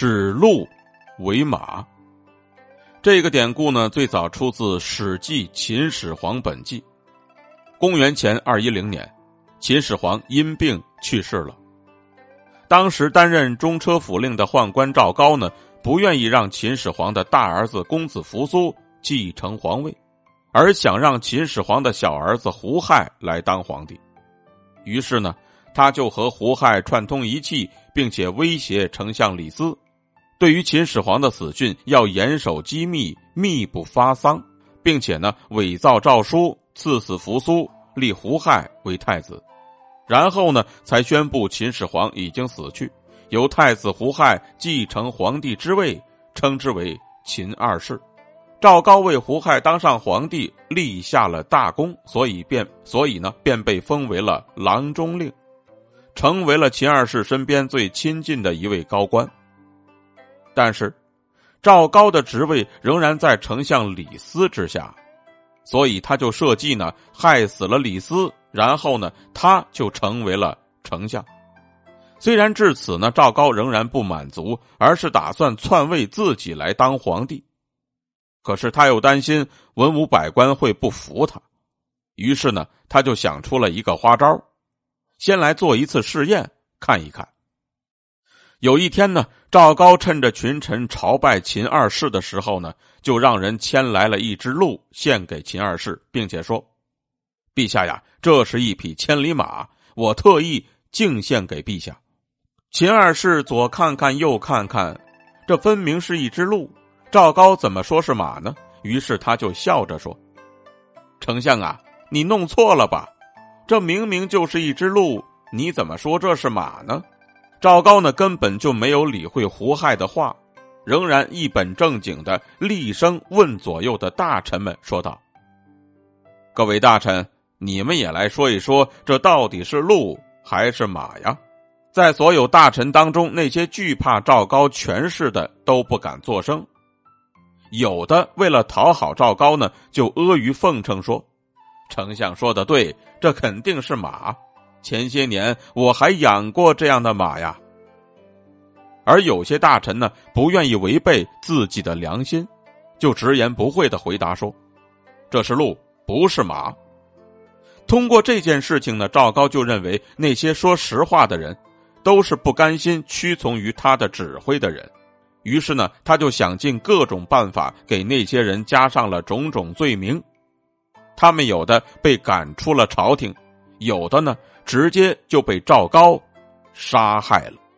指鹿为马。这个典故呢，最早出自《史记·秦始皇本纪》。公元前二一零年，秦始皇因病去世了。当时担任中车府令的宦官赵高呢，不愿意让秦始皇的大儿子公子扶苏继承皇位，而想让秦始皇的小儿子胡亥来当皇帝。于是呢，他就和胡亥串通一气，并且威胁丞相李斯。对于秦始皇的死讯，要严守机密，密不发丧，并且呢，伪造诏书，赐死扶苏，立胡亥为太子，然后呢，才宣布秦始皇已经死去，由太子胡亥继承皇帝之位，称之为秦二世。赵高为胡亥当上皇帝立下了大功，所以便所以呢，便被封为了郎中令，成为了秦二世身边最亲近的一位高官。但是，赵高的职位仍然在丞相李斯之下，所以他就设计呢害死了李斯，然后呢他就成为了丞相。虽然至此呢，赵高仍然不满足，而是打算篡位自己来当皇帝。可是他又担心文武百官会不服他，于是呢他就想出了一个花招，先来做一次试验，看一看。有一天呢，赵高趁着群臣朝拜秦二世的时候呢，就让人牵来了一只鹿献给秦二世，并且说：“陛下呀，这是一匹千里马，我特意敬献给陛下。”秦二世左看看右看看，这分明是一只鹿，赵高怎么说是马呢？于是他就笑着说：“丞相啊，你弄错了吧？这明明就是一只鹿，你怎么说这是马呢？”赵高呢，根本就没有理会胡亥的话，仍然一本正经的厉声问左右的大臣们说道：“各位大臣，你们也来说一说，这到底是鹿还是马呀？”在所有大臣当中，那些惧怕赵高权势的都不敢作声，有的为了讨好赵高呢，就阿谀奉承说：“丞相说的对，这肯定是马。”前些年我还养过这样的马呀，而有些大臣呢不愿意违背自己的良心，就直言不讳的回答说：“这是鹿，不是马。”通过这件事情呢，赵高就认为那些说实话的人都是不甘心屈从于他的指挥的人，于是呢，他就想尽各种办法给那些人加上了种种罪名，他们有的被赶出了朝廷，有的呢。直接就被赵高杀害了。